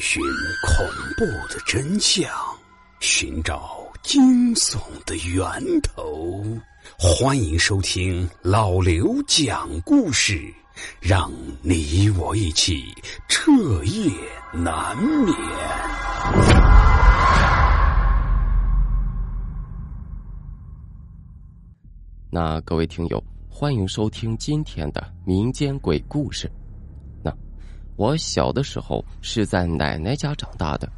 寻恐怖的真相，寻找惊悚的源头。欢迎收听老刘讲故事，让你我一起彻夜难眠。那各位听友，欢迎收听今天的民间鬼故事。我小的时候是在奶奶家长大的，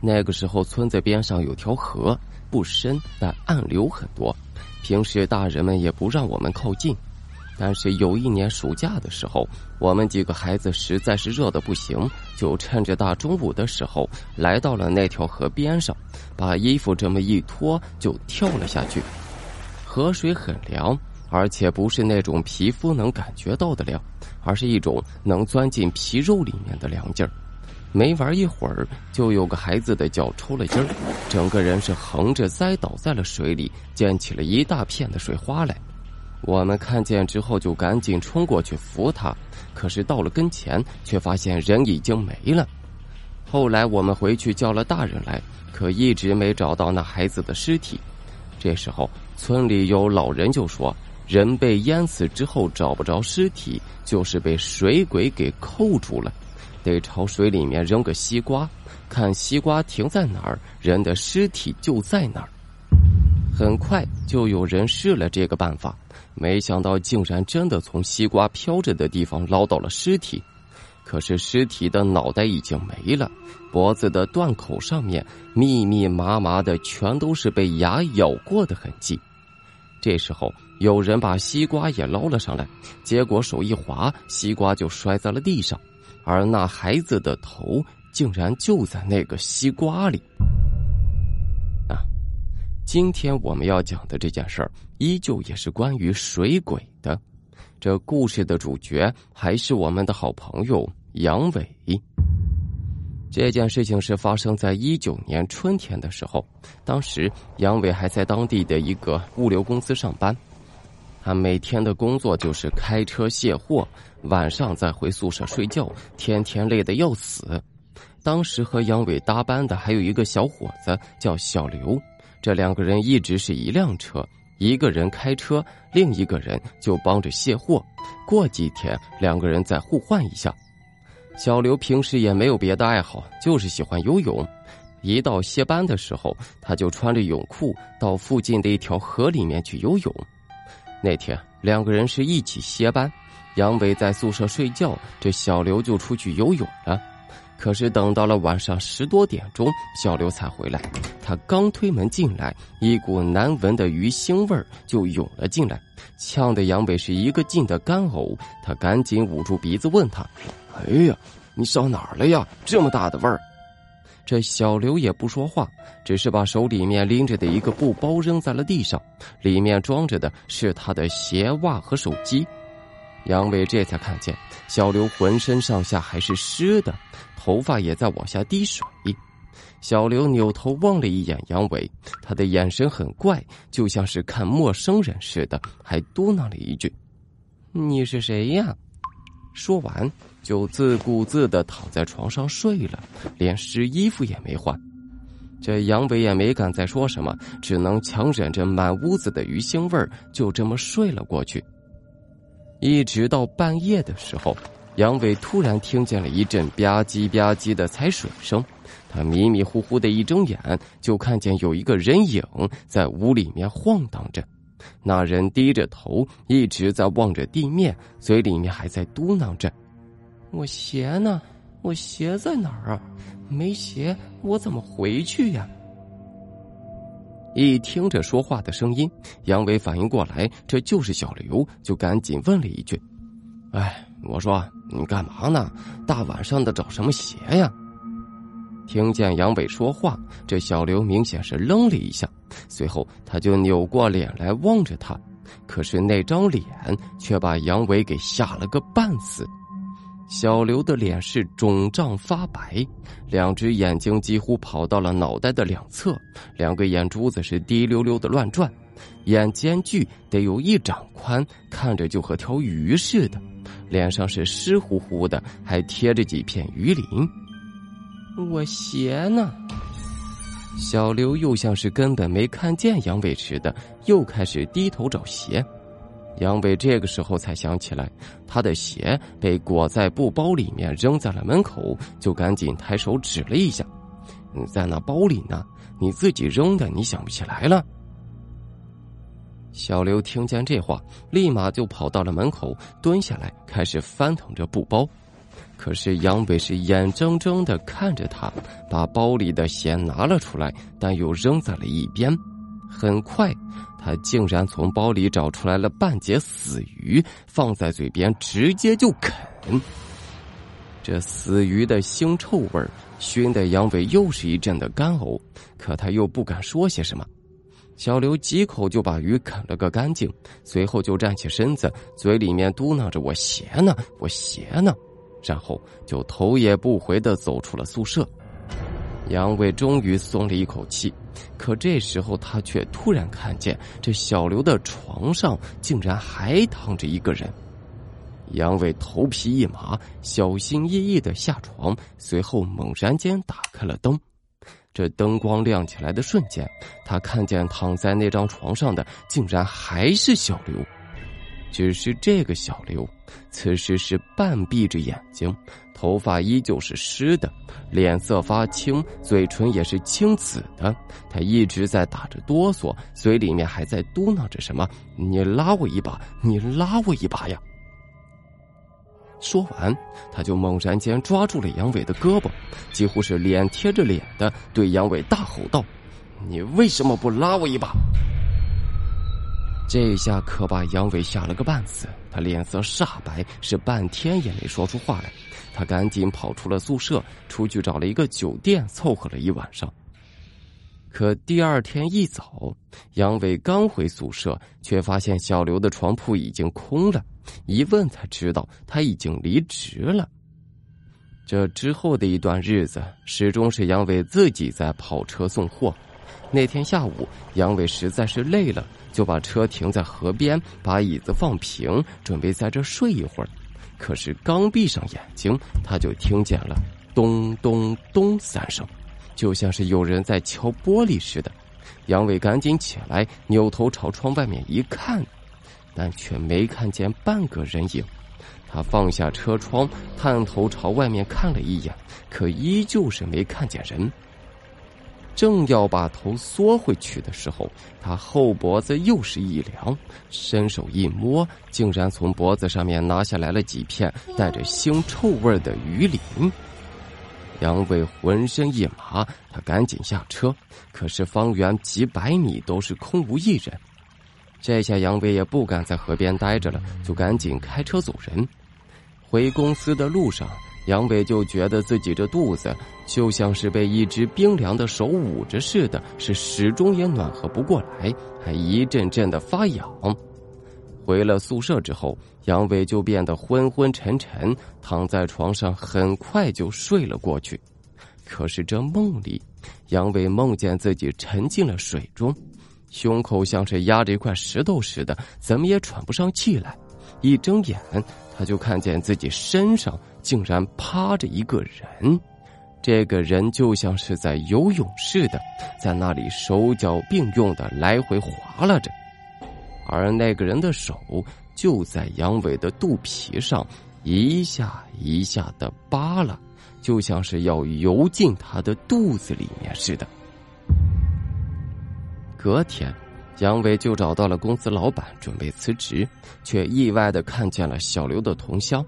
那个时候村子边上有条河，不深，但暗流很多。平时大人们也不让我们靠近。但是有一年暑假的时候，我们几个孩子实在是热的不行，就趁着大中午的时候来到了那条河边上，把衣服这么一脱就跳了下去。河水很凉。而且不是那种皮肤能感觉到的凉，而是一种能钻进皮肉里面的凉劲儿。没玩一会儿，就有个孩子的脚抽了筋儿，整个人是横着栽倒在了水里，溅起了一大片的水花来。我们看见之后，就赶紧冲过去扶他，可是到了跟前，却发现人已经没了。后来我们回去叫了大人来，可一直没找到那孩子的尸体。这时候，村里有老人就说。人被淹死之后找不着尸体，就是被水鬼给扣住了，得朝水里面扔个西瓜，看西瓜停在哪儿，人的尸体就在哪儿。很快就有人试了这个办法，没想到竟然真的从西瓜飘着的地方捞到了尸体，可是尸体的脑袋已经没了，脖子的断口上面密密麻麻的全都是被牙咬过的痕迹。这时候，有人把西瓜也捞了上来，结果手一滑，西瓜就摔在了地上，而那孩子的头竟然就在那个西瓜里。啊，今天我们要讲的这件事儿，依旧也是关于水鬼的。这故事的主角还是我们的好朋友杨伟。这件事情是发生在一九年春天的时候，当时杨伟还在当地的一个物流公司上班，他每天的工作就是开车卸货，晚上再回宿舍睡觉，天天累得要死。当时和杨伟搭班的还有一个小伙子叫小刘，这两个人一直是一辆车，一个人开车，另一个人就帮着卸货。过几天两个人再互换一下。小刘平时也没有别的爱好，就是喜欢游泳。一到歇班的时候，他就穿着泳裤到附近的一条河里面去游泳。那天两个人是一起歇班，杨伟在宿舍睡觉，这小刘就出去游泳了。可是等到了晚上十多点钟，小刘才回来。他刚推门进来，一股难闻的鱼腥味就涌了进来，呛得杨伟是一个劲的干呕。他赶紧捂住鼻子问他。哎呀，你上哪儿了呀？这么大的味儿！这小刘也不说话，只是把手里面拎着的一个布包扔在了地上，里面装着的是他的鞋袜和手机。杨伟这才看见小刘浑身上下还是湿的，头发也在往下滴水。小刘扭头望了一眼杨伟，他的眼神很怪，就像是看陌生人似的，还嘟囔了一句：“你是谁呀？”说完，就自顾自的躺在床上睡了，连湿衣服也没换。这杨伟也没敢再说什么，只能强忍着满屋子的鱼腥味就这么睡了过去。一直到半夜的时候，杨伟突然听见了一阵吧唧吧唧的踩水声，他迷迷糊糊的一睁眼，就看见有一个人影在屋里面晃荡着。那人低着头，一直在望着地面，嘴里面还在嘟囔着：“我鞋呢？我鞋在哪儿啊？没鞋，我怎么回去呀？”一听着说话的声音，杨伟反应过来这就是小刘，就赶紧问了一句：“哎，我说你干嘛呢？大晚上的找什么鞋呀？”听见杨伟说话，这小刘明显是愣了一下，随后他就扭过脸来望着他，可是那张脸却把杨伟给吓了个半死。小刘的脸是肿胀发白，两只眼睛几乎跑到了脑袋的两侧，两个眼珠子是滴溜溜的乱转，眼间距得有一掌宽，看着就和条鱼似的，脸上是湿乎乎的，还贴着几片鱼鳞。我鞋呢？小刘又像是根本没看见杨伟似的，又开始低头找鞋。杨伟这个时候才想起来，他的鞋被裹在布包里面，扔在了门口，就赶紧抬手指了一下：“你在那包里呢，你自己扔的，你想不起来了？”小刘听见这话，立马就跑到了门口，蹲下来开始翻腾着布包。可是杨伟是眼睁睁的看着他把包里的鞋拿了出来，但又扔在了一边。很快，他竟然从包里找出来了半截死鱼，放在嘴边直接就啃。这死鱼的腥臭味熏得杨伟又是一阵的干呕，可他又不敢说些什么。小刘几口就把鱼啃了个干净，随后就站起身子，嘴里面嘟囔着：“我鞋呢？我鞋呢？”然后就头也不回的走出了宿舍。杨伟终于松了一口气，可这时候他却突然看见这小刘的床上竟然还躺着一个人。杨伟头皮一麻，小心翼翼的下床，随后猛然间打开了灯。这灯光亮起来的瞬间，他看见躺在那张床上的竟然还是小刘。只是这个小刘，此时是半闭着眼睛，头发依旧是湿的，脸色发青，嘴唇也是青紫的。他一直在打着哆嗦，嘴里面还在嘟囔着什么：“你拉我一把，你拉我一把呀！”说完，他就猛然间抓住了杨伟的胳膊，几乎是脸贴着脸的对杨伟大吼道：“你为什么不拉我一把？”这下可把杨伟吓了个半死，他脸色煞白，是半天也没说出话来。他赶紧跑出了宿舍，出去找了一个酒店凑合了一晚上。可第二天一早，杨伟刚回宿舍，却发现小刘的床铺已经空了。一问才知道，他已经离职了。这之后的一段日子，始终是杨伟自己在跑车送货。那天下午，杨伟实在是累了。就把车停在河边，把椅子放平，准备在这睡一会儿。可是刚闭上眼睛，他就听见了咚咚咚三声，就像是有人在敲玻璃似的。杨伟赶紧起来，扭头朝窗外面一看，但却没看见半个人影。他放下车窗，探头朝外面看了一眼，可依旧是没看见人。正要把头缩回去的时候，他后脖子又是一凉，伸手一摸，竟然从脖子上面拿下来了几片带着腥臭味的鱼鳞。杨伟浑身一麻，他赶紧下车，可是方圆几百米都是空无一人。这下杨伟也不敢在河边待着了，就赶紧开车走人。回公司的路上。杨伟就觉得自己这肚子就像是被一只冰凉的手捂着似的，是始终也暖和不过来，还一阵阵的发痒。回了宿舍之后，杨伟就变得昏昏沉沉，躺在床上，很快就睡了过去。可是这梦里，杨伟梦见自己沉进了水中，胸口像是压着一块石头似的，怎么也喘不上气来。一睁眼，他就看见自己身上竟然趴着一个人，这个人就像是在游泳似的，在那里手脚并用的来回划拉着，而那个人的手就在杨伟的肚皮上一下一下的扒拉，就像是要游进他的肚子里面似的。隔天。杨伟就找到了公司老板，准备辞职，却意外的看见了小刘的同乡。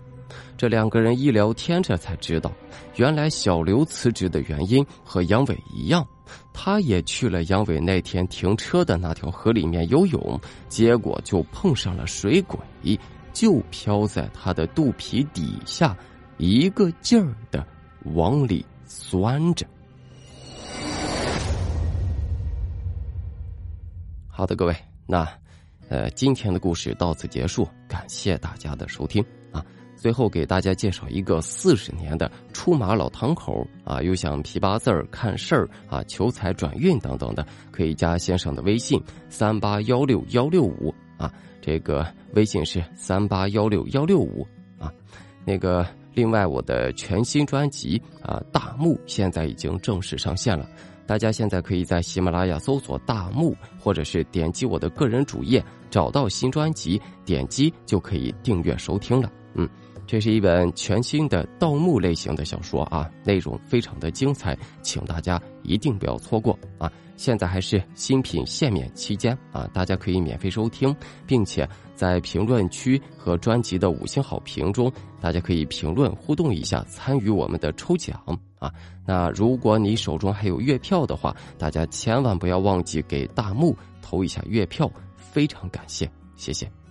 这两个人一聊天，这才知道，原来小刘辞职的原因和杨伟一样，他也去了杨伟那天停车的那条河里面游泳，结果就碰上了水鬼，就漂在他的肚皮底下，一个劲儿的往里钻着。好的，各位，那，呃，今天的故事到此结束，感谢大家的收听。啊。最后给大家介绍一个四十年的出马老堂口啊，又想批八字、看事儿啊、求财转运等等的，可以加先生的微信三八幺六幺六五啊，这个微信是三八幺六幺六五啊，那个另外，我的全新专辑啊《大幕》现在已经正式上线了，大家现在可以在喜马拉雅搜索“大幕”，或者是点击我的个人主页找到新专辑，点击就可以订阅收听了。嗯，这是一本全新的盗墓类型的小说啊，内容非常的精彩，请大家一定不要错过啊！现在还是新品限免期间啊，大家可以免费收听，并且。在评论区和专辑的五星好评中，大家可以评论互动一下，参与我们的抽奖啊！那如果你手中还有月票的话，大家千万不要忘记给大木投一下月票，非常感谢，谢谢。